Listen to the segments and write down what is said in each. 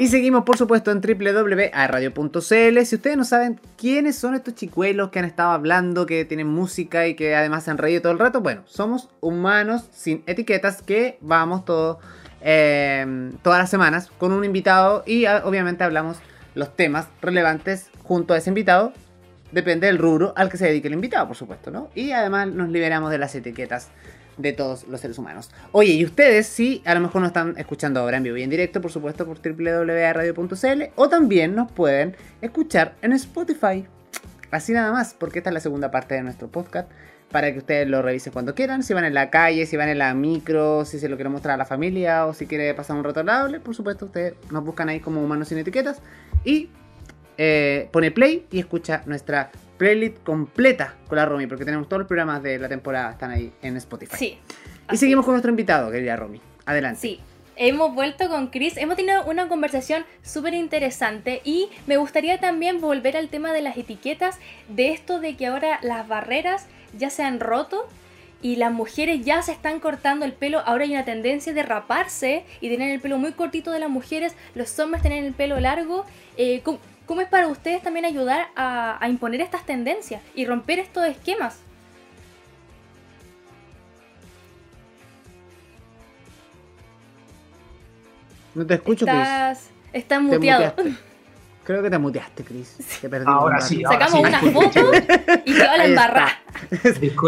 Y seguimos, por supuesto, en www.radio.cl. Si ustedes no saben quiénes son estos chicuelos que han estado hablando, que tienen música y que además se han reído todo el rato, bueno, somos humanos sin etiquetas que vamos todo, eh, todas las semanas con un invitado y ah, obviamente hablamos los temas relevantes junto a ese invitado. Depende del rubro al que se dedique el invitado, por supuesto, ¿no? Y además nos liberamos de las etiquetas de todos los seres humanos. Oye, y ustedes sí, a lo mejor nos están escuchando ahora en vivo y en directo, por supuesto, por www.radio.cl o también nos pueden escuchar en Spotify. Así nada más, porque esta es la segunda parte de nuestro podcast para que ustedes lo revisen cuando quieran, si van en la calle, si van en la micro, si se lo quieren mostrar a la familia o si quiere pasar un rato agradable, por supuesto, ustedes nos buscan ahí como humanos sin etiquetas y eh, pone play y escucha nuestra playlist completa con la Romy, porque tenemos todos los programas de la temporada, están ahí en Spotify. Sí. Y seguimos con nuestro invitado, querida Romy. Adelante. Sí. Hemos vuelto con Chris, hemos tenido una conversación súper interesante y me gustaría también volver al tema de las etiquetas, de esto de que ahora las barreras ya se han roto y las mujeres ya se están cortando el pelo. Ahora hay una tendencia de raparse y tener el pelo muy cortito de las mujeres, los hombres tener el pelo largo. Eh, ¿Cómo es para ustedes también ayudar a, imponer estas tendencias y romper estos esquemas? No te escucho, Estás, Estás muteado. Creo que te muteaste, Chris. ahora sí. Sacamos una foto y te va la embarrada.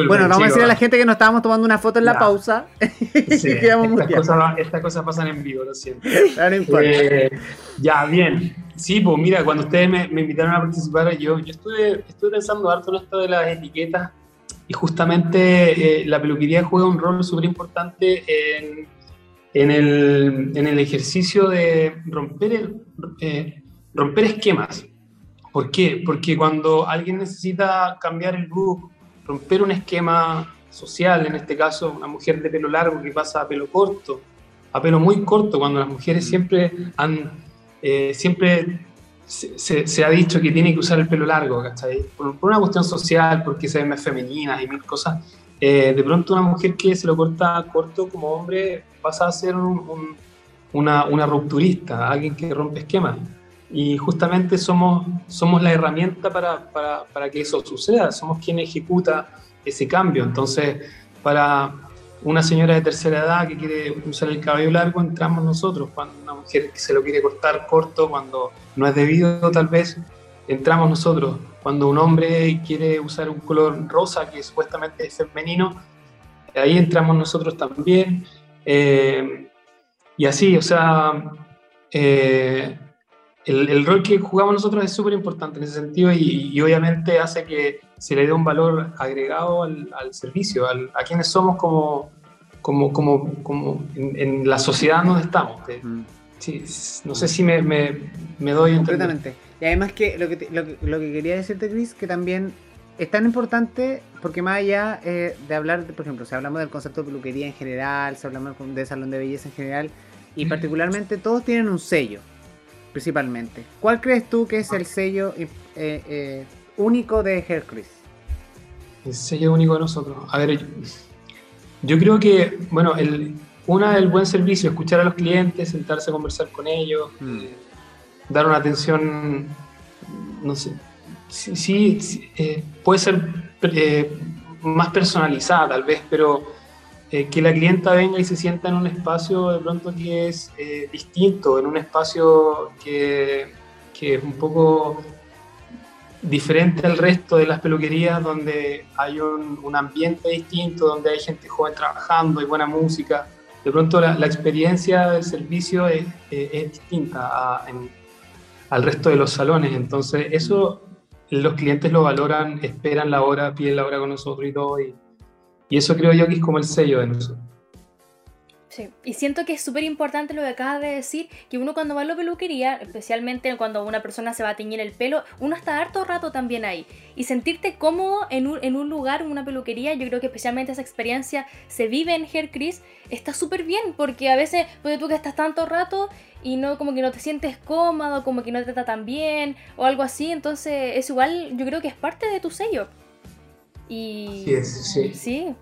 bueno, vamos a decir a la gente que nos estábamos tomando una foto en la pausa. Sí, estas, cosas, estas, cosas, pasan en vivo, lo siento. Eh, ya, bien. Sí, pues mira, cuando ustedes me, invitaron a participar, yo, yo estuve, estuve pensando harto en esto de las etiquetas y justamente eh, la peluquería juega un rol súper importante en, en, el, en, el, ejercicio de romper, el, eh, romper esquemas. ¿Por qué? Porque cuando alguien necesita cambiar el look, romper un esquema social, en este caso una mujer de pelo largo que pasa a pelo corto, a pelo muy corto, cuando las mujeres siempre han, eh, siempre se, ha dicho que tiene que usar el pelo largo, ¿cachai? Por, una cuestión social, porque se ven más femeninas y mil cosas. Eh, de pronto una mujer que se lo corta corto como hombre pasa a ser una, una rupturista, alguien que rompe esquemas y justamente somos, somos la herramienta para, para, para, que eso suceda, somos quien ejecuta ese cambio. Entonces, para una señora de tercera edad que quiere usar el cabello largo, entramos nosotros. Cuando una mujer que se lo quiere cortar corto, cuando no es debido tal vez, entramos nosotros. Cuando un hombre quiere usar un color rosa que supuestamente es femenino, ahí entramos nosotros también. Eh, y así, o sea, eh, el, rol que jugamos nosotros es súper importante en ese sentido y, obviamente hace que se le dé un valor agregado al, servicio, a quienes somos como, como, como, como en, la sociedad donde estamos. Mm. no sé si me, me, doy Completamente. Y además que lo que, lo, lo, que quería decirte, Chris, que también es tan importante porque más allá eh, de hablar, por ejemplo, si hablamos del concepto de peluquería en general, si hablamos de salón de belleza en general, y particularmente todos tienen un sello principalmente. ¿Cuál crees tú que es el sello eh, eh, único de Hercules? El sello único de nosotros. A ver, yo, creo que, bueno, el, una del buen servicio, escuchar a los clientes, sentarse a conversar con ellos, mm. eh, dar una atención, no sé, sí, puede ser más personalizada tal vez, pero eh, que la clienta venga y se sienta en un espacio de pronto que es eh, distinto, en un espacio que, que, es un poco diferente al resto de las peluquerías, donde hay un, ambiente distinto, donde hay gente joven trabajando, y buena música. De pronto la, experiencia del servicio es, es distinta al resto de los salones. Entonces eso los clientes lo valoran, esperan la hora, piden la hora con nosotros y todo. Y eso creo yo que es como el sello de nosotros. Sí, y siento que es súper importante lo que acabas de decir, que uno cuando va a la peluquería, especialmente cuando una persona se va a teñir el pelo, uno está harto rato también ahí. Y sentirte cómodo en un, lugar, en una peluquería, yo creo que especialmente esa experiencia se vive en Hair Chris, está súper bien, porque a veces puede tú que estás tanto rato y no como que no te sientes cómodo, como que no te tratan bien o algo así, entonces es igual, yo creo que es parte de tu sello. Y, sí. sí.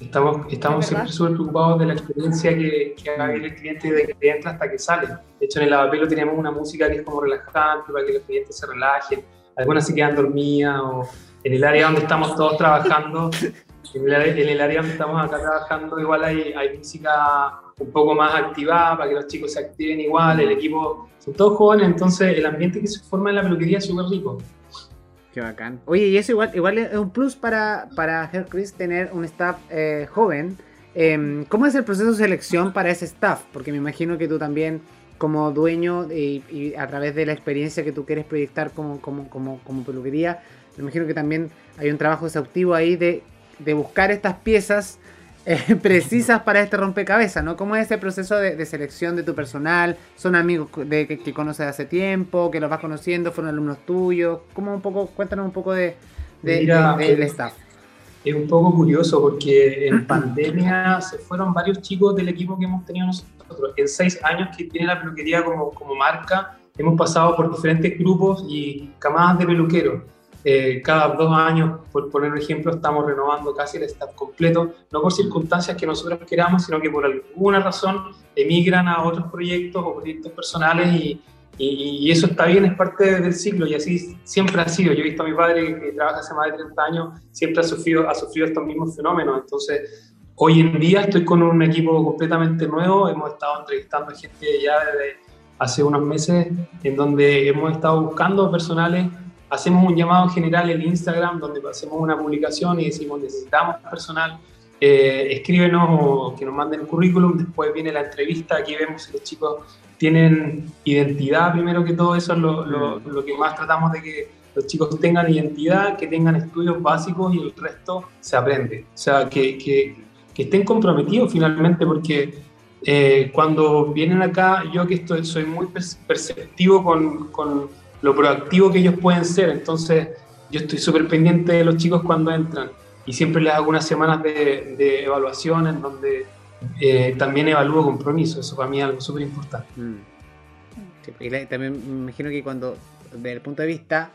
Estamos, estamos siempre súper preocupados de la experiencia que, que haga el cliente de que entra hasta que sale. De hecho, en el lavapelo tenemos una música que es como relajante para que los clientes se relajen. Algunas se quedan dormidas o en el área donde estamos todos trabajando, en el, área donde estamos acá trabajando, igual hay, hay música un poco más activada para que los chicos se activen igual. El equipo son todos jóvenes, entonces el ambiente que se forma en la peluquería es súper rico. Bacán. Oye, y eso igual, es un plus para, para Chris tener un staff eh, joven. Em, ¿Cómo es el proceso de selección para ese staff? Porque me imagino que tú también, como dueño y, a través de la experiencia que tú quieres proyectar como, como, como, como peluquería, me imagino que también hay un trabajo exhaustivo ahí de, de buscar estas piezas eh, precisas para este rompecabezas, ¿no? ¿Cómo es ese proceso de, selección de tu personal? ¿Son amigos de, que, conoces hace tiempo, que los vas conociendo, fueron alumnos tuyos? ¿Cómo un poco, cuéntanos un poco de, del staff. Es un poco curioso porque en pandemia se fueron varios chicos del equipo que hemos tenido nosotros. En seis años que tiene la peluquería como, como marca, hemos pasado por diferentes grupos y camadas de peluqueros. Eh, cada dos años, por poner un ejemplo, estamos renovando casi el staff completo, no por circunstancias que nosotros queramos, sino que por alguna razón emigran a otros proyectos o proyectos personales y, y, eso está bien, es parte del ciclo y así siempre ha sido. Yo he visto a mi padre que, trabaja hace más de 30 años, siempre ha sufrido, ha sufrido estos mismos fenómenos. Entonces, hoy en día estoy con un equipo completamente nuevo, hemos estado entrevistando gente ya desde hace unos meses en donde hemos estado buscando personales hacemos un llamado general en Instagram donde hacemos una publicación y decimos necesitamos personal, eh, escríbenos o que nos manden el currículum, después viene la entrevista, aquí vemos si los chicos tienen identidad, primero que todo eso es lo, lo, que más tratamos de que los chicos tengan identidad, que tengan estudios básicos y el resto se aprende, o sea, que, que, que estén comprometidos finalmente porque... Eh, cuando vienen acá, yo que estoy, soy muy perceptivo con, con lo proactivo que ellos pueden ser. Entonces, yo estoy súper pendiente de los chicos cuando entran y siempre les hago unas semanas de, evaluación en donde eh, también evalúo compromiso. Eso para mí es algo súper importante. Mm. y también me imagino que cuando, desde el punto de vista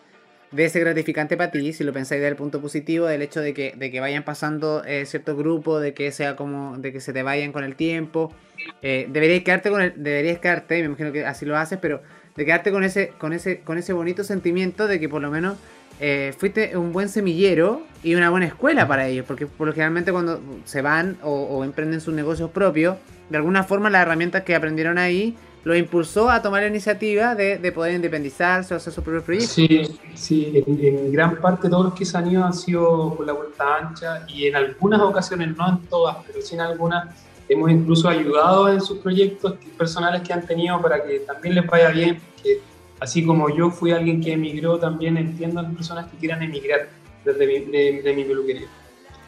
de ese gratificante para ti, si lo pensáis desde el punto positivo, del hecho de que, de que vayan pasando eh, cierto grupo, de que sea como, de que se te vayan con el tiempo, eh, deberías quedarte con el, deberías quedarte, me imagino que así lo haces, pero de quedarte con ese, con ese, con ese bonito sentimiento de que por lo menos eh, fuiste un buen semillero y una buena escuela para ellos, porque por lo generalmente cuando se van o, emprenden sus negocios propios, de alguna forma las herramientas que aprendieron ahí lo impulsó a tomar la iniciativa de, poder independizarse o hacer sus propios proyectos. Sí, sí, en, gran parte todos los que se han ido han sido por la vuelta ancha y en algunas ocasiones, no en todas, pero sí en algunas, hemos incluso ayudado en sus proyectos personales que han tenido para que también les vaya bien, que así como yo fui alguien que emigró, también entiendo a las personas que quieran emigrar desde mi, de, mi peluquería.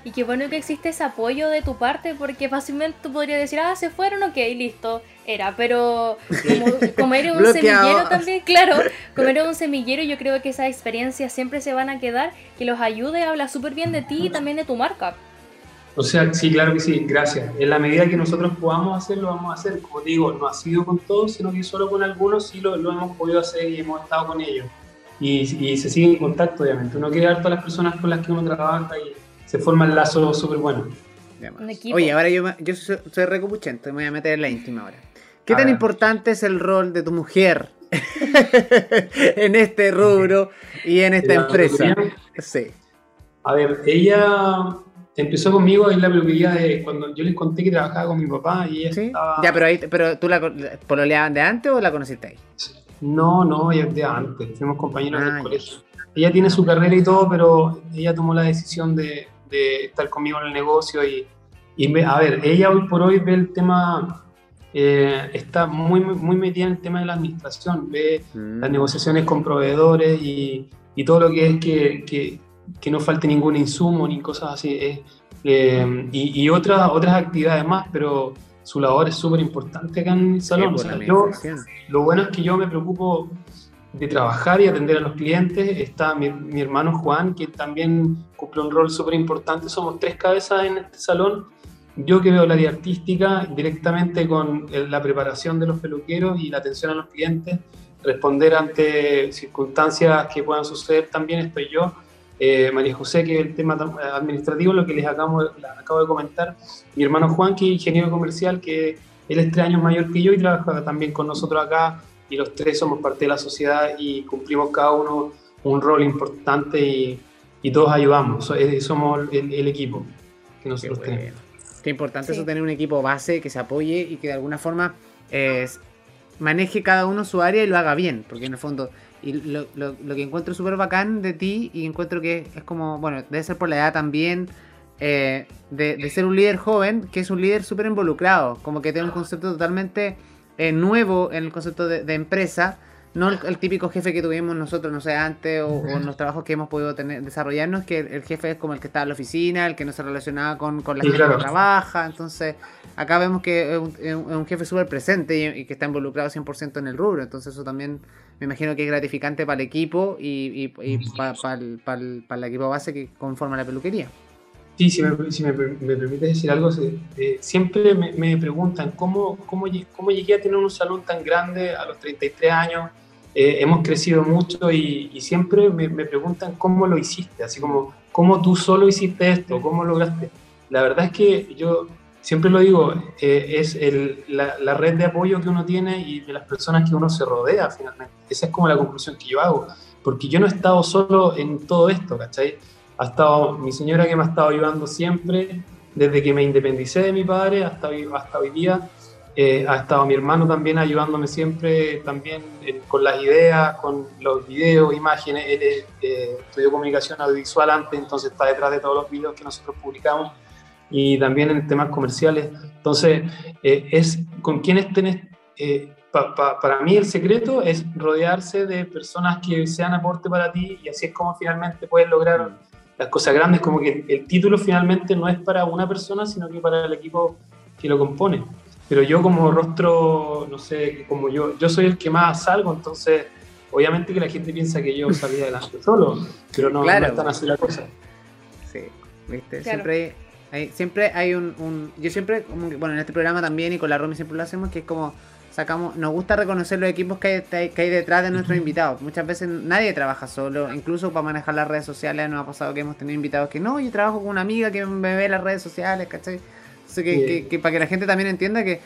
Y qué bueno que existe ese apoyo de tu parte, porque fácilmente tú podrías decir, ah, se fueron, ok, listo, era. Pero como, eres un semillero también, claro, como eres un semillero, yo creo que esas experiencias siempre se van a quedar, que los ayude a hablar súper bien de ti y también de tu marca. O sea, sí, claro que sí, gracias. En la medida que nosotros podamos hacerlo, vamos a hacer. Como digo, no ha sido con todos, sino que solo con algunos sí lo, hemos podido hacer y hemos estado con ellos. Y, se sigue en contacto, obviamente. Uno quiere dar todas las personas con las que uno trabaja y se forma el lazo súper bueno. Oye, ahora yo, yo soy, soy recopuchento, me voy a meter en la íntima ahora. ¿Qué tan importante es el rol de tu mujer en este rubro y en esta empresa? Sí. A ver, ella empezó conmigo en la peluquería de cuando yo les conté que trabajaba con mi papá y ella estaba... Ya, pero, ahí, pero tú la pololeaban de antes o la conociste ahí? No, no, ella de antes, fuimos compañeros del ah, colegio. Ella tiene su carrera y todo, pero ella tomó la decisión de, de estar conmigo en el negocio y, y a ver, ella hoy por hoy ve el tema, eh, está muy, muy metida en el tema de la administración, ve mm. las negociaciones con proveedores y, y, todo lo que es que, que que no falte ningún insumo ni cosas así. Eh, y, otras, otras actividades más, pero su labor es súper importante acá en el salón. lo bueno es que yo me preocupo de trabajar y atender a los clientes. Está mi, mi hermano Juan, que también cumple un rol súper importante. Somos tres cabezas en este salón. Yo que veo la área artística directamente con la preparación de los peluqueros y la atención a los clientes, responder ante circunstancias que puedan suceder también estoy yo eh, María José, que es el tema administrativo, lo que les acabo, acabo de comentar, mi hermano Juan, que es ingeniero comercial, que él es tres años mayor que yo y trabaja también con nosotros acá y los tres somos parte de la sociedad y cumplimos cada uno un rol importante y, y todos ayudamos, somos el, equipo que nosotros tenemos. Qué importante eso tener un equipo base que se apoye y que de alguna forma eh, maneje cada uno su área y lo haga bien, porque en el fondo y lo, lo, que encuentro súper bacán de ti y encuentro que es como, bueno, debe ser por la edad también, eh, de, ser un líder joven, que es un líder súper involucrado, como que tiene un concepto totalmente eh, nuevo en el concepto de, empresa, no el, típico jefe que tuvimos nosotros, no sé, antes o, en los trabajos que hemos podido tener, desarrollarnos, que el, jefe es como el que está en la oficina, el que no se relacionaba con, con la gente que trabaja, entonces acá vemos que es un, jefe súper presente y, que está involucrado 100% en el rubro, entonces eso también me imagino que es gratificante para el equipo y, para el equipo base que conforma la peluquería. Sí, si me, si me, permite decir algo, eh, siempre me, preguntan ¿cómo, cómo, cómo, llegué a tener un salón tan grande a los 33 años. Eh, hemos crecido mucho y, y siempre me, preguntan cómo lo hiciste, así como cómo tú solo hiciste esto, cómo lograste. La verdad es que yo siempre lo digo, eh, es el, la, la, red de apoyo que uno tiene y de las personas que uno se rodea finalmente. Esa es como la conclusión que yo hago, porque yo no he estado solo en todo esto, ¿cachai? Ha estado mi señora que me ha estado ayudando siempre, desde que me independicé de mi padre hasta, hasta hoy día. Eh, ha estado mi hermano también ayudándome siempre, también eh, con las ideas, con los videos, imágenes. Él estudió comunicación audiovisual antes, entonces está detrás de todos los videos que nosotros publicamos y también en temas comerciales. Entonces, eh, es con quienes tenés, eh, para mí el secreto es rodearse de personas que sean aporte para ti y así es como finalmente puedes lograr las cosas grandes, como que el título finalmente no es para una persona, sino que para el equipo que lo compone. Pero yo como rostro, no sé, como yo, yo soy el que más salgo, entonces obviamente que la gente piensa que yo salí adelante solo, pero no, no es tan así la cosa. Sí, viste, siempre siempre hay un, Yo siempre, bueno, en este programa también y con la Romy siempre lo hacemos, que es como sacamos, nos gusta reconocer los equipos que hay, que hay detrás de nuestros invitados. Muchas veces nadie trabaja solo, incluso para manejar las redes sociales nos ha pasado que hemos tenido invitados que no, yo trabajo con una amiga que me ve las redes sociales, ¿cachai? Que, que, para que la gente también entienda que,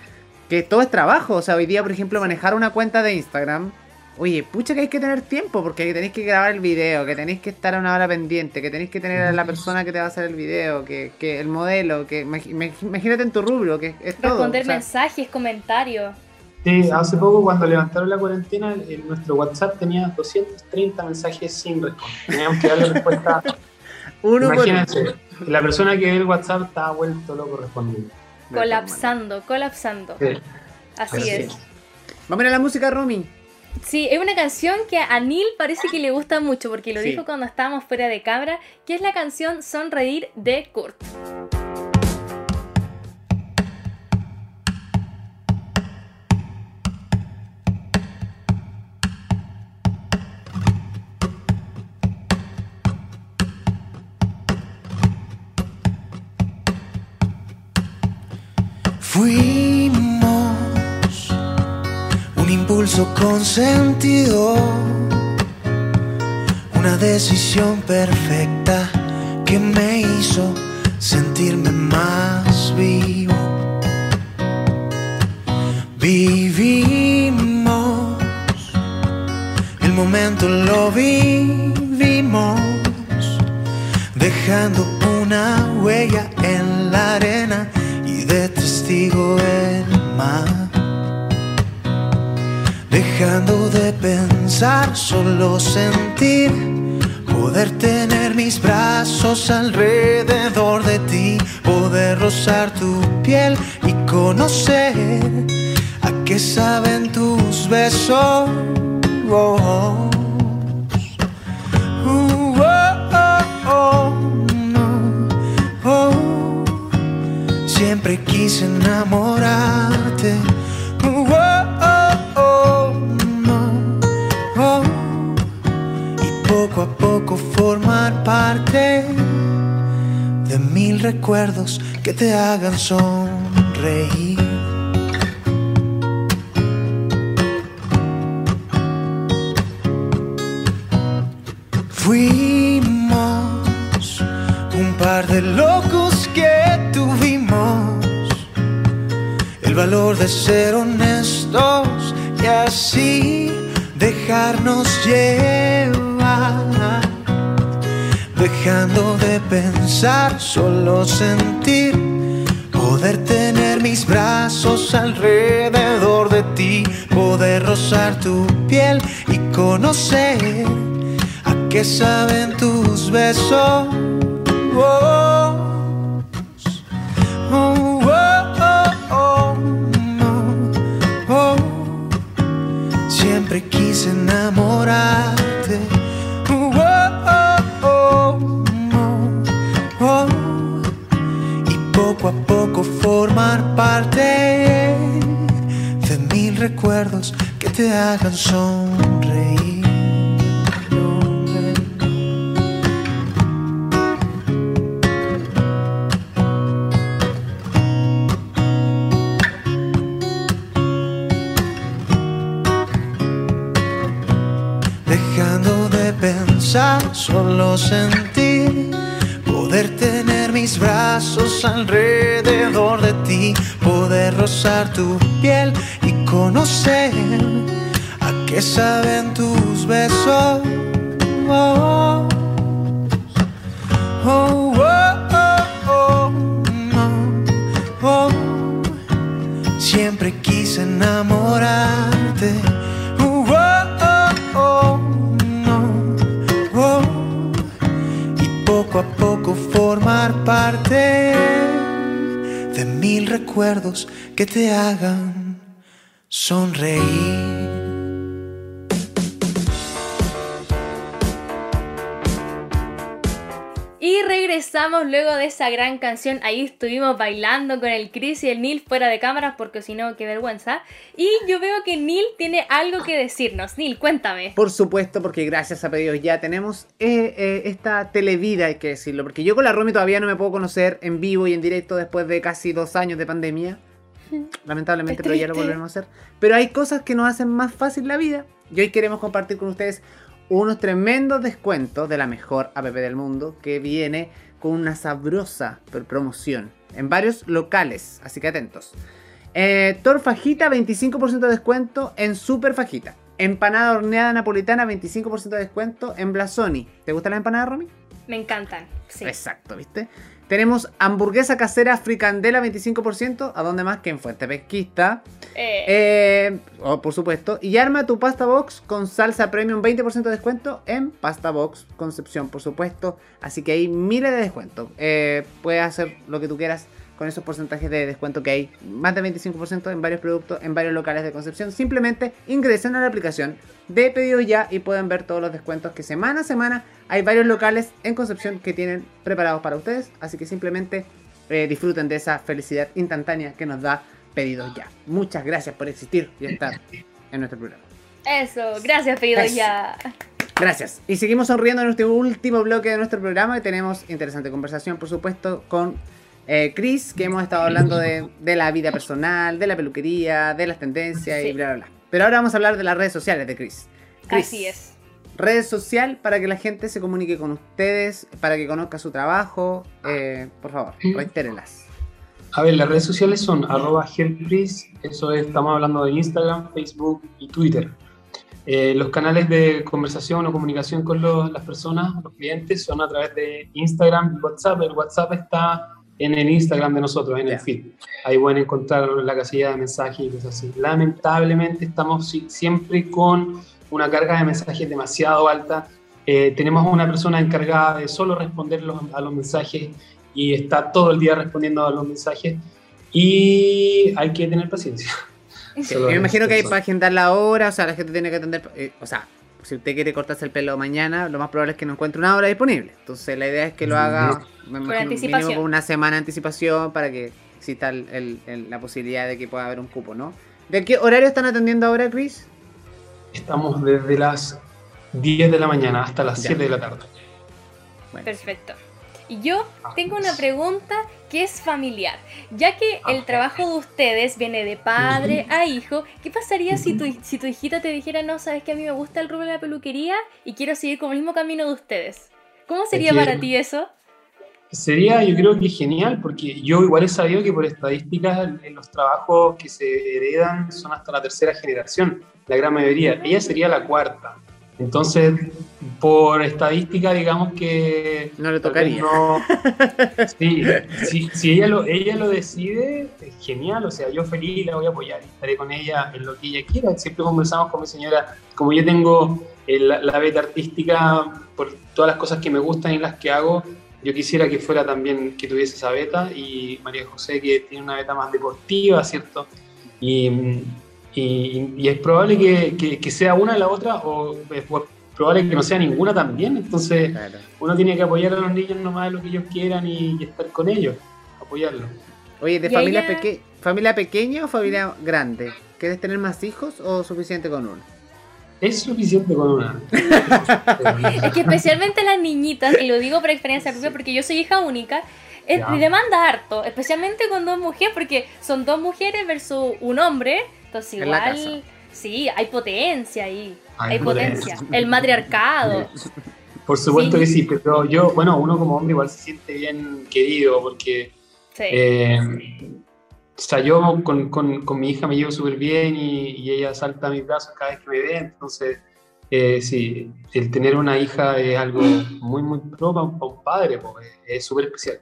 que todo es trabajo. O sea, hoy día, por ejemplo, manejar una cuenta de Instagram Oye, pucha que hay que tener tiempo porque tenéis que grabar el video, que tenéis que estar a una hora pendiente, que tenéis que tener a la persona que te va a hacer el video, que, que el modelo, que imagínate en tu rubro, que es todo. Responder mensajes, comentarios. Sí, hace poco cuando levantaron la cuarentena, en nuestro WhatsApp tenía 230 mensajes sin responder. Teníamos que darle respuesta. Uno Imagínense, la persona que ve el WhatsApp estaba vuelto loco respondiendo. Colapsando, colapsando. Así, es. Vamos a la música, Romy. Sí, es una canción que a Neil parece que le gusta mucho porque lo dijo cuando estábamos fuera de cabra, que es la canción Sonreír de Kurt. Con sentido, una decisión perfecta que me hizo sentirme más vivo. Vivimos, el momento lo vivimos, dejando una huella en la arena el. Dejando de pensar, solo sentir, poder tener mis brazos alrededor de ti, poder rozar tu piel y conocer a qué saben tus besos. Oh, oh, Siempre quise enamorarte. Formar parte de mil recuerdos que te hagan sonreír. Fuimos un par de locos el valor de ser honestos y así dejarnos llevar, dejando de pensar, solo sentir, poder tener mis brazos alrededor de ti, poder rozar tu piel y conocer a qué saben tus besos. Oh, que te hagan sonreír. solo sentir, poder tener mis brazos alrededor de ti, poder rozar tu piel conocer a qué saben tus besos. Oh, oh, oh, Siempre quise enamorarte. A poco formar parte de mil recuerdos que te hagan sonreír. Y regresamos luego de esa gran canción. Ahí estuvimos bailando con el Chris y el Neil fuera de cámaras porque si no, qué vergüenza. Y yo veo que Neil tiene algo que decirnos. Neil, cuéntame. Por supuesto, porque gracias a pedidos ya tenemos eh, eh, esta televida, hay que decirlo. Porque yo con la Romy todavía no me puedo conocer en vivo y en directo después de casi dos años de pandemia. Lamentablemente, pero ya lo volveremos a hacer. Pero hay cosas que nos hacen más fácil la vida. Y hoy queremos compartir con ustedes unos tremendos descuentos de la mejor app del mundo que viene con una sabrosa promoción en varios locales, así que atentos. Eh, Tor Fajita, 25% de descuento en Super Fajita. Empanada horneada napolitana, 25% de descuento en Blasoni. ¿Te gusta la empanada, Romy? Me encantan, sí. Exacto, ¿viste? Tenemos hamburguesa casera fricandela 25%, ¿a dónde más que en Fuente Pesquista? Eh. Eh, oh, por supuesto. Y arma tu pasta box con salsa premium 20% de descuento en Pasta Box Concepción, por supuesto. Así que hay miles de descuentos. Eh, puedes hacer lo que tú quieras con esos porcentajes de descuento que hay, más de 25% en varios productos, en varios locales de Concepción. Simplemente ingresen a la aplicación de pedido ya y pueden ver todos los descuentos que semana a semana hay varios locales en Concepción que tienen preparados para ustedes. Así que simplemente eh, disfruten de esa felicidad instantánea que nos da pedidos ya. Muchas gracias por existir y estar en nuestro programa. Eso, gracias pedidos ya. Gracias. Y seguimos sonriendo en nuestro último bloque de nuestro programa y tenemos interesante conversación, por supuesto, con eh, Chris, que hemos estado hablando de, la vida personal, de la peluquería, de las tendencias y bla, bla, bla. Pero ahora vamos a hablar de las redes sociales de Chris. Así es. Redes social para que la gente se comunique con ustedes, para que conozca su trabajo. Eh, por favor, reitérenlas. A ver, las redes sociales son arroba eso es, estamos hablando de Instagram, Facebook y Twitter. Eh, los canales de conversación o comunicación con las personas, los clientes, son a través de Instagram y WhatsApp. El WhatsApp está en el Instagram de nosotros, en el feed. Ahí pueden encontrar la casilla de mensajes y cosas así. Lamentablemente estamos siempre con una carga de mensajes demasiado alta. Eh, tenemos una persona encargada de solo responder a los mensajes y está todo el día respondiendo a los mensajes y hay que tener paciencia. yo me imagino que hay para agendar la hora, o sea, la gente tiene que atender, eh, o sea, si usted quiere cortarse el pelo mañana, lo más probable es que no encuentre una hora disponible. Entonces la idea es que lo haga con anticipación. con una semana de anticipación para que exista la posibilidad de que pueda haber un cupo, ¿no? ¿De qué horario están atendiendo ahora, Chris? Estamos desde las 10 de la mañana hasta las 7 de la tarde. Perfecto. Y yo tengo una pregunta que es familiar. Ya que el trabajo de ustedes viene de padre a hijo, ¿qué pasaría si tu, si tu hijita te dijera, no, sabes que a mí me gusta el rubro de la peluquería y quiero seguir con el mismo camino de ustedes? ¿Cómo sería para ti eso? Sería, yo creo que genial, porque yo igual he sabido que por estadísticas los trabajos que se heredan son hasta la tercera generación, la gran mayoría. Ella sería la cuarta. Entonces, por estadística, digamos que... No le tocaría. sí, si, ella, lo, ella lo decide, genial, o sea, yo feliz la voy a apoyar, estaré con ella en lo que ella quiera. Siempre conversamos con mi señora, como yo tengo la, la beta artística por todas las cosas que me gustan y las que hago, yo quisiera que fuera también, que tuviese esa beta, y María José que tiene una beta más deportiva, ¿cierto? Y y, es probable que, que, sea una la otra o es probable que no sea ninguna también. Entonces uno tiene que apoyar a los niños nomás de lo que ellos quieran y, estar con ellos, apoyarlos. Oye, ¿de familia, familia pequeña o familia grande? ¿Quieres tener más hijos o suficiente con uno? Es suficiente con una. es que especialmente las niñitas, y lo digo por experiencia propia porque yo soy hija única, es, demanda harto, especialmente con dos mujeres, porque son dos mujeres versus un hombre, igual, sí, hay potencia ahí. Hay, potencia. El matriarcado. Por supuesto que sí, pero yo, bueno, uno como hombre igual se siente bien querido porque... Eh, o sea, yo con, con, mi hija me llevo súper bien y, ella salta a mis brazos cada vez que me ve, entonces eh, sí, el tener una hija es algo muy, muy pro para un, padre, es súper especial.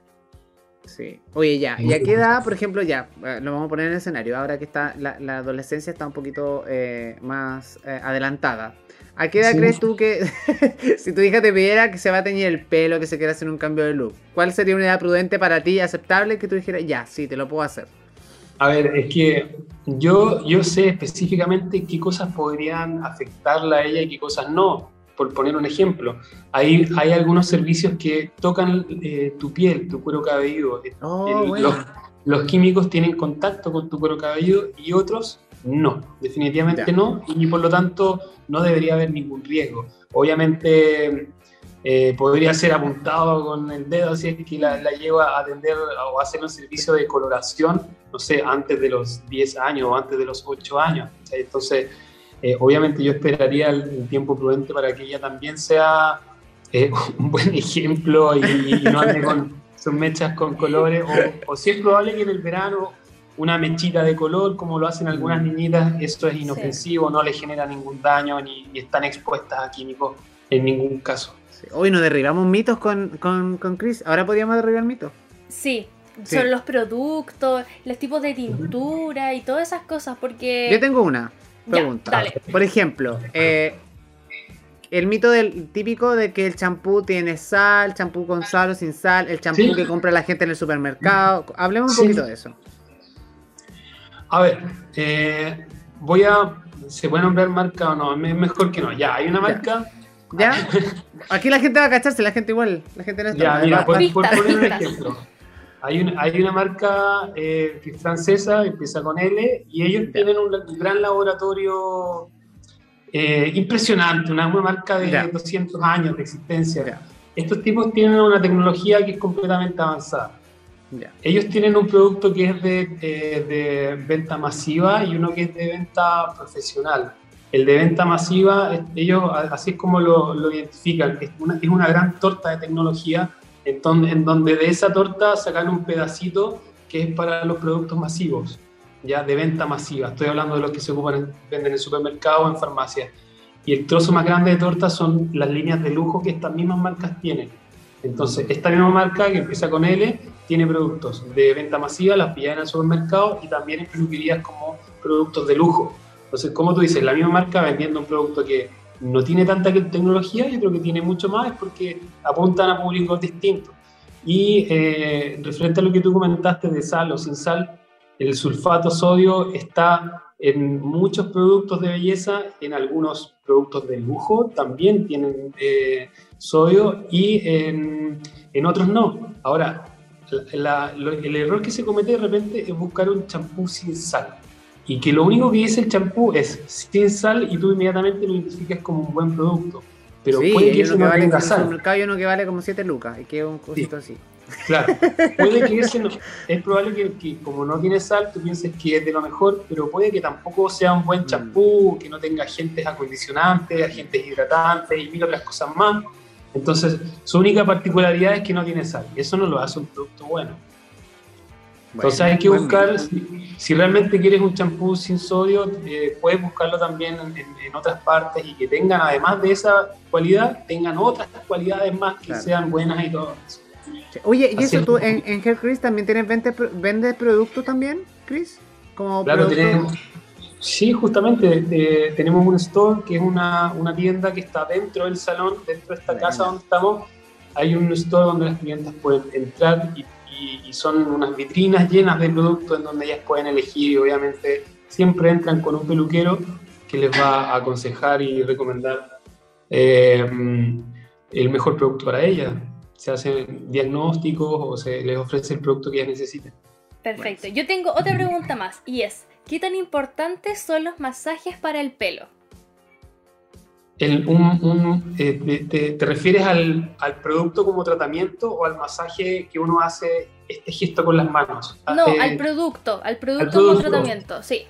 Sí. Oye, ya, ¿y a qué edad, por ejemplo, ya, eh, lo vamos a poner en el escenario, ahora que está la, adolescencia está un poquito eh, más eh, adelantada. ¿A qué edad crees tú que, si tu hija te pidiera que se va a teñir el pelo, que se quiera hacer un cambio de look, cuál sería una edad prudente para ti, aceptable, que tú dijeras, ya, sí, te lo puedo hacer? A ver, es que yo, yo sé específicamente qué cosas podrían afectarla a ella y qué cosas no por poner un ejemplo, hay, hay algunos servicios que tocan eh, tu piel, tu cuero cabelludo. Oh, los, químicos tienen contacto con tu cuero cabelludo y otros no, definitivamente no, y por lo tanto no debería haber ningún riesgo. Obviamente eh, podría ser apuntado con el dedo si es que la, la lleva a atender o a hacer un servicio de coloración, no sé, antes de los 10 años o antes de los 8 años. Entonces, eh, obviamente yo esperaría el, tiempo prudente para que ella también sea eh, un buen ejemplo y, no ande con sus mechas con colores, o, si es probable que en el verano una mechita de color, como lo hacen algunas mm. niñitas, esto es inofensivo, no le genera ningún daño ni, están expuestas a químicos en ningún caso. Hoy nos derribamos mitos con, con, con Chris, ahora podríamos derribar mitos. Sí, son los productos, los tipos de tintura y todas esas cosas, porque... Yo tengo una pregunta. Por ejemplo, eh, el mito del típico de que el champú tiene sal, champú con sal o sin sal, el champú que compra la gente en el supermercado. Hablemos un poquito de eso. A ver, eh, voy a. ¿Se puede nombrar marca o no? Es mejor que no. Ya, hay una marca. ¿Ya? Aquí la gente va a cacharse, la gente igual. La gente no está. Ya, mira, por, poner un ejemplo. Hay una, hay una marca eh, que es francesa, empieza con L, y ellos tienen un, gran laboratorio eh, impresionante, una, marca de 200 años de existencia. Estos tipos tienen una tecnología que es completamente avanzada. Ellos tienen un producto que es de, eh, de, venta masiva y uno que es de venta profesional. El de venta masiva, ellos así es como lo, lo identifican, es una, es una gran torta de tecnología en donde de esa torta sacan un pedacito que es para los productos masivos, ya de venta masiva. Estoy hablando de los que se ocupan venden en el supermercado o en farmacias. Y el trozo más grande de torta son las líneas de lujo que estas mismas marcas tienen. Entonces, esta misma marca que empieza con L tiene productos de venta masiva, las pillan en el supermercado y también en peluquerías como productos de lujo. Entonces, como tú dices, la misma marca vendiendo un producto que no tiene tanta tecnología y otro que tiene mucho más es porque apuntan a públicos distintos. Y eh, referente a lo que tú comentaste de sal o sin sal, el sulfato sodio está en muchos productos de belleza, en algunos productos de lujo también tienen eh, sodio y en, en, otros no. Ahora, el error que se comete de repente es buscar un champú sin sal y que lo único que dice el champú es sin sal y tú inmediatamente lo identificas como un buen producto. Pero puede que ese no vale tenga sal. En el mercado hay uno que vale como 7 lucas y que es un cosito así. Claro, puede que ese no, es probable que, como no tiene sal, tú pienses que es de lo mejor, pero puede que tampoco sea un buen mm. champú, que no tenga agentes acondicionantes, agentes hidratantes y mil otras cosas más. Entonces, su única particularidad es que no tiene sal. Eso no lo hace un producto bueno. Entonces hay que buscar, si, realmente quieres un champú sin sodio, eh, puedes buscarlo también en, otras partes y que tengan, además de esa cualidad, tengan otras cualidades más que sean buenas y todo eso. Oye, ¿y eso tú en, en Hair Chris también tienes vende, productos también, Chris? Como claro, tenemos, sí, justamente eh, tenemos un store que es una, una, tienda que está dentro del salón, dentro de esta casa donde estamos. Hay un store donde las clientes pueden entrar y, y, son unas vitrinas llenas de productos en donde ellas pueden elegir y obviamente siempre entran con un peluquero que les va a aconsejar y recomendar eh, el mejor producto para ellas se hacen diagnósticos o se les ofrece el producto que ellas necesiten. Perfecto. Yo tengo otra pregunta más y es, ¿qué tan importantes son los masajes para el pelo? El, un, eh, te, refieres al, al, producto como tratamiento o al masaje que uno hace este gesto con las manos? No, eh, al producto, al producto, al producto como tratamiento, sí.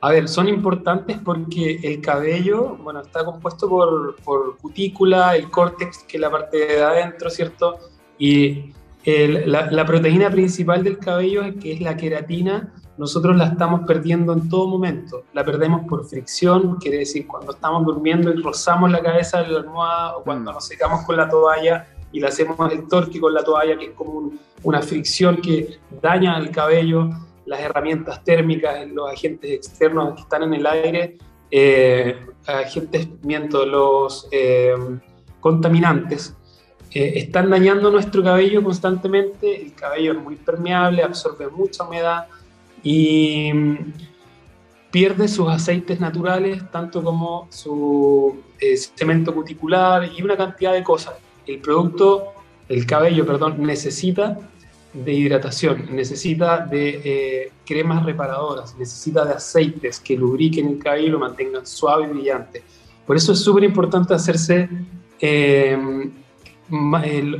A ver, son importantes porque el cabello, bueno, está compuesto por, por cutícula, el córtex, que es la parte de adentro, ¿cierto? Y la, la, proteína principal del cabello, que es la queratina, nosotros la estamos perdiendo en todo momento. La perdemos por fricción, quiere decir cuando estamos durmiendo y rozamos la cabeza de la almohada o cuando mm. nos secamos con la toalla y le hacemos el torque con la toalla, que es como una fricción que daña el cabello las herramientas térmicas, los agentes externos que están en el aire, eh, agentes, miento, los eh, contaminantes, eh, están dañando nuestro cabello constantemente. El cabello es muy permeable, absorbe mucha humedad y mm, pierde sus aceites naturales, tanto como su cemento cuticular y una cantidad de cosas. El producto, el cabello, perdón, necesita de hidratación, necesita de eh, cremas reparadoras, necesita de aceites que lubriquen el cabello y lo mantengan suave y brillante. Por eso es súper importante hacerse eh,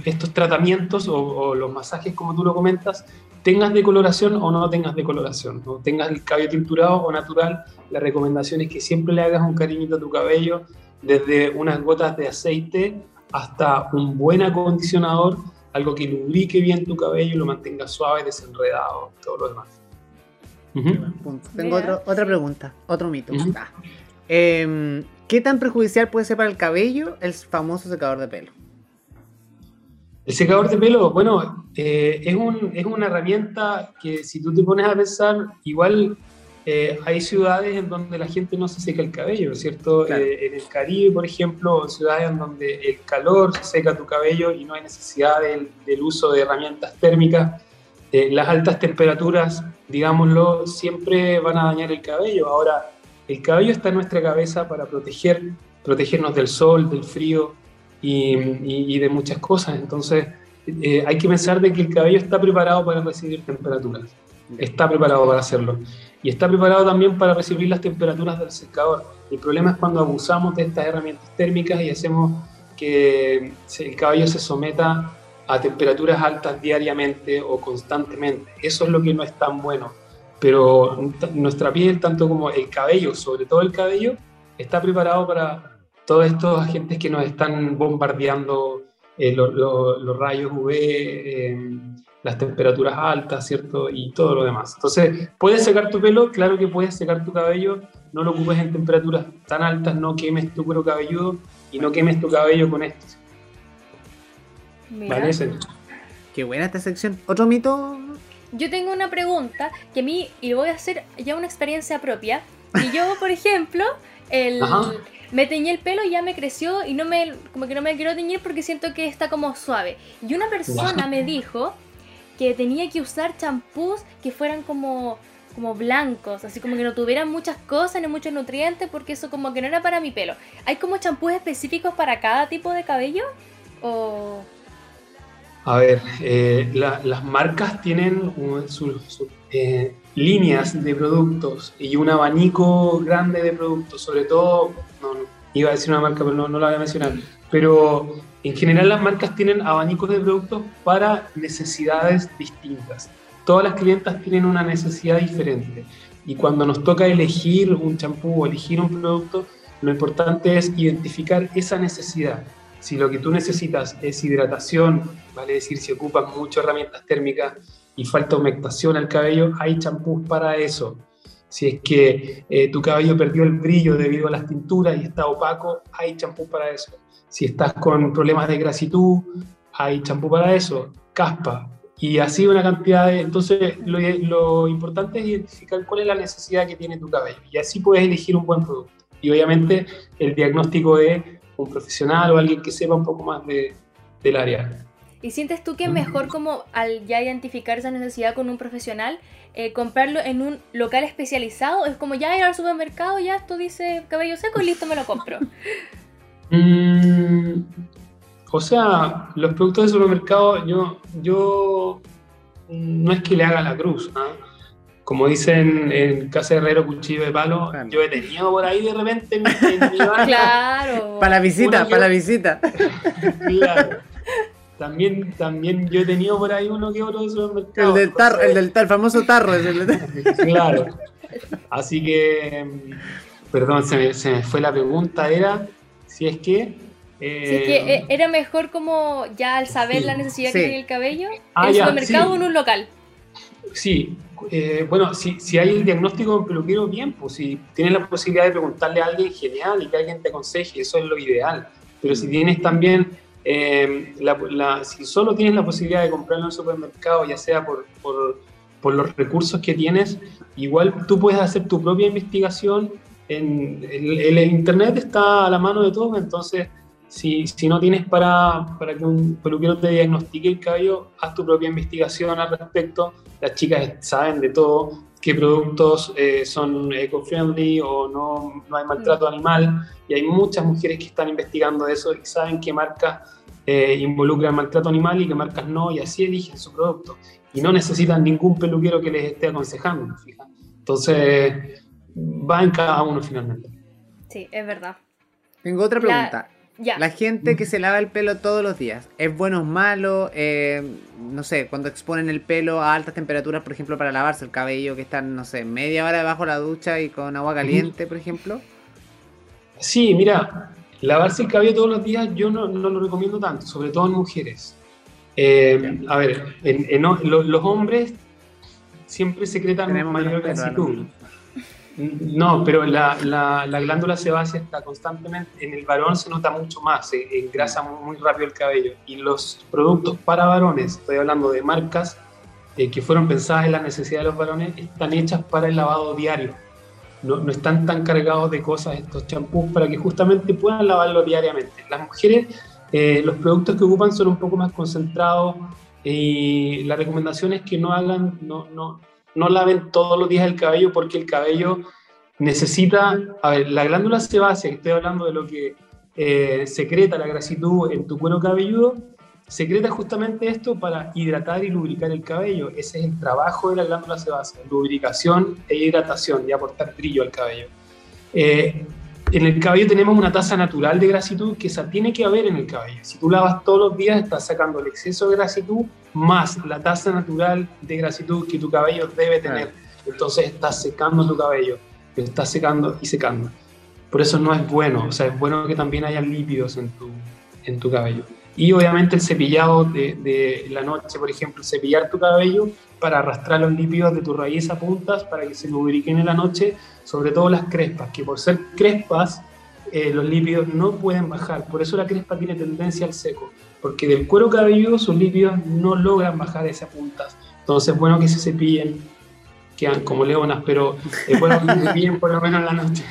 estos tratamientos o, los masajes, como tú lo comentas, tengas decoloración o no tengas decoloración, ¿no? tengas el cabello tinturado o natural, la recomendación es que siempre le hagas un cariñito a tu cabello, desde unas gotas de aceite hasta un buen acondicionador algo que lubrique bien tu cabello y lo mantenga suave, desenredado, todo lo demás. Tengo otra pregunta, otro mito. Em, ¿Qué tan perjudicial puede ser para el cabello el famoso secador de pelo? El secador de pelo, bueno, eh, es, un, es una herramienta que si tú te pones a pensar, igual eh, hay ciudades en donde la gente no se seca el cabello, ¿cierto? Eh, en el Caribe, por ejemplo, ciudades en donde el calor seca tu cabello y no hay necesidad del, uso de herramientas térmicas. Las altas temperaturas, digámoslo, siempre van a dañar el cabello. Ahora, el cabello está en nuestra cabeza para proteger, protegernos del sol, del frío y, y de muchas cosas. Entonces, hay que pensar de que el cabello está preparado para recibir temperaturas está preparado para hacerlo. Y está preparado también para recibir las temperaturas del secador. El problema es cuando abusamos de estas herramientas térmicas y hacemos que el cabello se someta a temperaturas altas diariamente o constantemente. Eso es lo que no es tan bueno. Pero nuestra piel, tanto como el cabello, sobre todo el cabello, está preparado para todos estos agentes que nos están bombardeando eh, los rayos UV, eh, las temperaturas altas, ¿cierto? Y todo lo demás. Entonces, ¿puedes secar tu pelo? Claro que puedes secar tu cabello, no lo ocupes en temperaturas tan altas, no quemes tu cuero cabelludo y no quemes tu cabello con esto. ¿Vale? Qué buena esta sección. ¿Otro mito? Yo tengo una pregunta que a mí, y voy a hacer ya una experiencia propia. Y yo, por ejemplo, el, me teñí el pelo y ya me creció y no me, como que no me quiero teñir porque siento que está como suave. Y una persona me dijo que tenía que usar champús que fueran como como blancos, así como que no tuvieran muchas cosas ni muchos nutrientes, porque eso como que no era para mi pelo. ¿Hay como champús específicos para cada tipo de cabello? O... A ver, eh, las marcas tienen sus eh, líneas de productos y un abanico grande de productos, sobre todo, no, iba a decir una marca, pero no, no la voy a mencionar, pero en general las marcas tienen abanicos de productos para necesidades distintas. Todas las clientas tienen una necesidad diferente y cuando nos toca elegir un champú o elegir un producto, lo importante es identificar esa necesidad. si lo que tú necesitas es hidratación, vale decir, si ocupas muchas herramientas térmicas y falta humectación al cabello, hay champús para eso. Si es que eh, tu cabello perdió el brillo debido a las tinturas y está opaco, hay champú para eso. Si estás con problemas de grasitud, hay champú para eso. Caspa, y así una cantidad de... Entonces, lo, lo, importante es identificar cuál es la necesidad que tiene tu cabello y así puedes elegir un buen producto. Y obviamente el diagnóstico de un profesional o alguien que sepa un poco más de, del área. ¿Y sientes tú que es mejor como al ya identificar esa necesidad con un profesional, eh, comprarlo en un local especializado? Es como ya ir al supermercado, ya esto dice cabello seco y listo, me lo compro. Mm, o sea, los productos de supermercado, yo, yo no es que le haga la cruz. ¿ah? Como dicen en Casa Herrero, cuchillo de palo, yo he tenido por ahí de repente en, mi Claro. Para la visita, para la visita. claro. También, también yo he tenido por ahí uno que otro de supermercado. El del tarro, el del tar, famoso tarro. claro. Así que, perdón, se me, se me fue la pregunta, era si es que eh, que eh, era mejor como ya al saber la necesidad que tiene el cabello, ah, en el supermercado o en un local. Sí, eh, bueno, si, si, hay el diagnóstico de peluquero, bien, pues si tienes la posibilidad de preguntarle a alguien, genial, y que alguien te aconseje, eso es lo ideal. Pero si tienes también, la, si solo tienes la posibilidad de comprarlo en el supermercado, ya sea por, por, por, los recursos que tienes, igual tú puedes hacer tu propia investigación. En, el, el Internet está a la mano de todos, entonces si, si, no tienes para, para, que un peluquero te diagnostique el cabello, haz tu propia investigación al respecto. Las chicas saben de todo, qué productos eh, son eco-friendly o no, no, hay maltrato mm. animal. Y hay muchas mujeres que están investigando eso y saben qué marcas eh, involucran maltrato animal y qué marcas no, y así eligen su producto. Y no necesitan ningún peluquero que les esté aconsejando, Entonces, va en cada uno finalmente. Sí, es verdad. Tengo otra pregunta. La gente que se lava el pelo todos los días, ¿es bueno o malo? Eh, no sé, cuando exponen el pelo a altas temperaturas, por ejemplo, para lavarse el cabello, que están, no sé, media hora debajo de la ducha y con agua caliente, por ejemplo. Sí, mira, lavarse el cabello todos los días yo no, lo recomiendo tanto, sobre todo en mujeres. Eh, a ver, en, los hombres siempre secretan mayor grasitud. No, pero la, la, glándula sebácea está constantemente, en el varón se nota mucho más, se engrasa muy, rápido el cabello. Y los productos para varones, estoy hablando de marcas eh, que fueron pensadas en la necesidad de los varones, están hechas para el lavado diario. No, no están tan cargados de cosas estos champús para que justamente puedan lavarlo diariamente. Las mujeres, eh, los productos que ocupan son un poco más concentrados y la recomendación es que no hagan, no, no laven todos los días el cabello porque el cabello necesita, a ver, la glándula sebácea, que estoy hablando de lo que eh, secreta la grasitud en tu cuero cabelludo, secreta justamente esto para hidratar y lubricar el cabello. Ese es el trabajo de la glándula sebácea, lubricación e hidratación y aportar brillo al cabello. Eh, en el cabello tenemos una tasa natural de grasitud que esa tiene que haber en el cabello. Si tú lavas todos los días, estás sacando el exceso de grasitud más la tasa natural de grasitud que tu cabello debe tener. Entonces estás secando tu cabello, lo estás secando y secando. Por eso no es bueno, o sea, es bueno que también haya lípidos en tu, en tu cabello. Y obviamente el cepillado de, de la noche, por ejemplo, cepillar tu cabello para arrastrar los lípidos de tu raíz a puntas para que se lubriquen en la noche, sobre todo las crespas, que por ser crespas eh, los lípidos no pueden bajar. Por eso la crespa tiene tendencia al seco, porque del cuero cabelludo sus lípidos no logran bajar esas puntas. Entonces es bueno que se cepillen, quedan como leonas, pero es bueno que se cepillen por lo menos en la noche.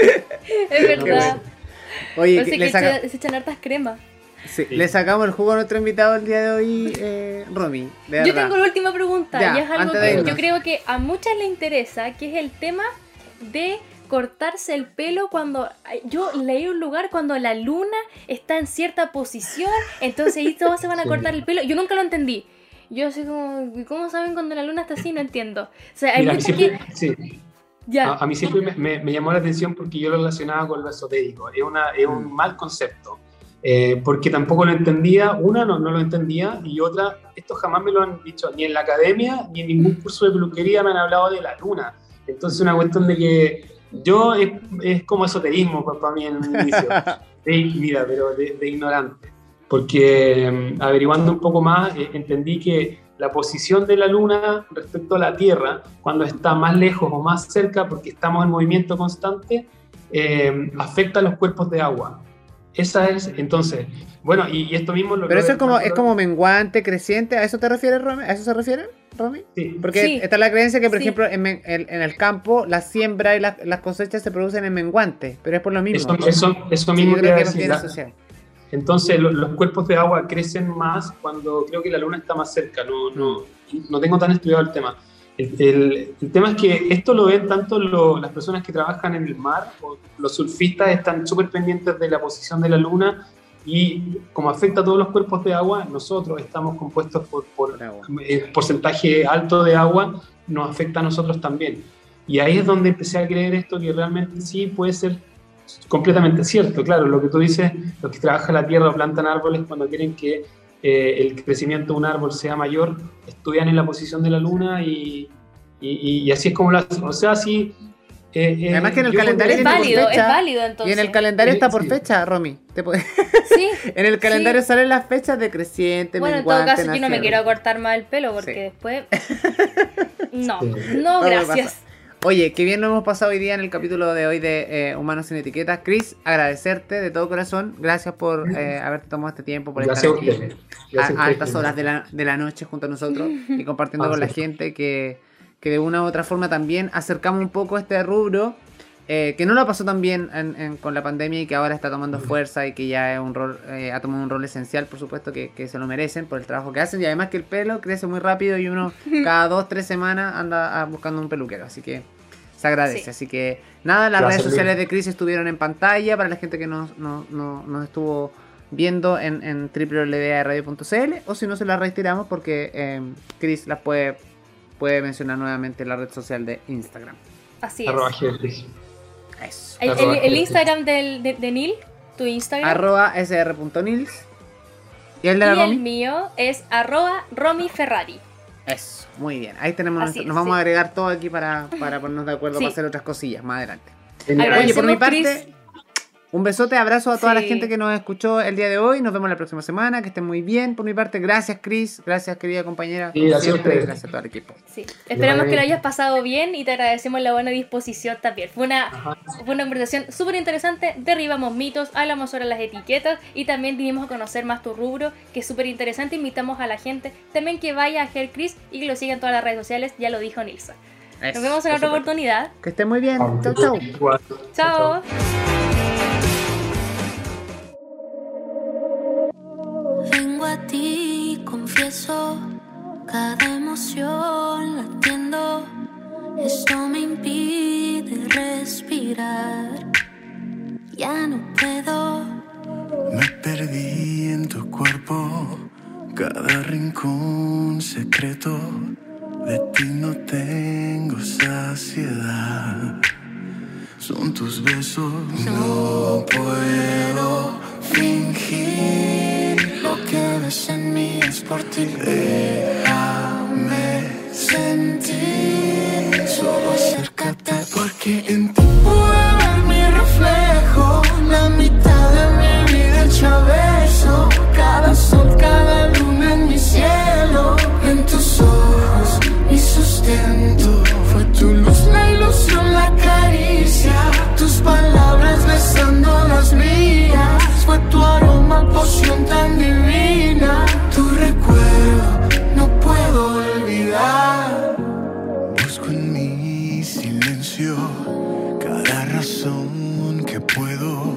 es verdad. Oye, que se echan hartas cremas. Le sacamos el jugo a nuestro invitado el día de hoy, eh, Romy. yo tengo la última pregunta y es algo que yo creo que a muchas le interesa, que es el tema de cortarse el pelo cuando yo leí un lugar cuando la luna está en cierta posición, entonces ahí todos se van a cortar el pelo. Yo nunca lo entendí. Yo así como, ¿cómo saben cuando la luna está así? No entiendo. O sea, hay muchas que... Sí. Ya. A, mí siempre me, me, llamó la atención porque yo lo relacionaba con lo esotérico. Es, una, es un mm. mal concepto. Eh, porque tampoco lo entendía, una no, no, lo entendía y otra, esto jamás me lo han dicho ni en la academia ni en ningún curso de peluquería me han hablado de la luna. Entonces una cuestión de que yo es, es como esoterismo para mí en un inicio. mira, pero de, ignorante. Porque mm, averiguando un poco más, eh, entendí que la posición de la Luna respecto a la Tierra, cuando está más lejos o más cerca, porque estamos en movimiento constante, eh, afecta a los cuerpos de agua. Esa es, entonces, bueno, y, esto mismo lo Pero eso es como, es como menguante, creciente, ¿a eso te refieres, Romy? ¿A eso se refiere, Romy? Sí. Porque está la creencia que, por ejemplo, en, el campo la siembra y las cosechas se producen en menguante, pero es por lo mismo. Eso, eso, mismo que, Entonces, los cuerpos de agua crecen más cuando creo que la luna está más cerca, no, no, no tengo tan estudiado el tema. El, tema es que esto lo ven tanto las personas que trabajan en el mar, o los surfistas están súper pendientes de la posición de la luna y como afecta a todos los cuerpos de agua, nosotros estamos compuestos por, por eh, porcentaje alto de agua, nos afecta a nosotros también. Y ahí es donde empecé a creer esto que realmente sí puede ser completamente cierto. Claro, lo que tú dices, los que trabajan la tierra o plantan árboles cuando quieren que eh, el crecimiento de un árbol sea mayor, estudian en la posición de la luna y, y, así es como lo hacen. O sea, sí. Eh, eh, Además que en el calendario es válido, es válido entonces. Y en el calendario está por fecha, Romy. ¿Te Sí. en el calendario salen las fechas de creciente, Bueno, en todo caso, yo no me quiero cortar más el pelo porque después. no, no, gracias. Oye, qué bien lo hemos pasado hoy día en el capítulo de hoy de eh, Humanos sin Etiquetas. Chris, agradecerte de todo corazón. Gracias por eh, haberte tomado este tiempo, por estar aquí a, altas horas de la, de la, noche junto a nosotros y compartiendo con la gente que, que, de una u otra forma también acercamos un poco este rubro. Eh, que no lo pasó tan bien con la pandemia y que ahora está tomando fuerza y que ya es un rol, ha tomado un rol esencial, por supuesto, que, que, se lo merecen por el trabajo que hacen. Y además que el pelo crece muy rápido y uno cada dos, tres semanas anda buscando un peluquero, así que se agradece. Así que nada, las redes sociales de Chris estuvieron en pantalla. Para la gente que nos, estuvo viendo en, en www.radio.cl o si no se las retiramos porque eh, Chris las puede, puede mencionar nuevamente en la red social de Instagram. Así es. Eso. El, Instagram del, de, Neil, tu Instagram. Arroba sr.nils. ¿Y el de la y el mío es arroba Romy Ferrari. Eso, muy bien. Ahí tenemos, nos vamos a agregar todo aquí para, para ponernos de acuerdo para hacer otras cosillas más adelante. Oye, por mi parte, un besote, abrazo a toda la gente que nos escuchó el día de hoy. Nos vemos la próxima semana. Que estén muy bien. Por mi parte, gracias, Chris. Gracias, querida compañera. Sí, gracias, a gracias a todo el equipo. Sí. Esperamos que lo hayas pasado bien y te agradecemos la buena disposición también. Fue una, fue una conversación súper interesante. Derribamos mitos, hablamos sobre las etiquetas y también vinimos a conocer más tu rubro, que es súper interesante. Invitamos a la gente también que vaya a Her Chris y que lo siga en todas las redes sociales. Ya lo dijo Nilsa. Nos vemos en otra oportunidad. Que estén muy bien. Chao, chao. Chao. Emoción latiendo, esto me impide respirar. Ya no puedo. Me perdí en tu cuerpo, cada rincón secreto. De ti no tengo saciedad. Son tus besos, no puedo fingir lo que ves en mí es por ti. Déjame sentir, que puedo,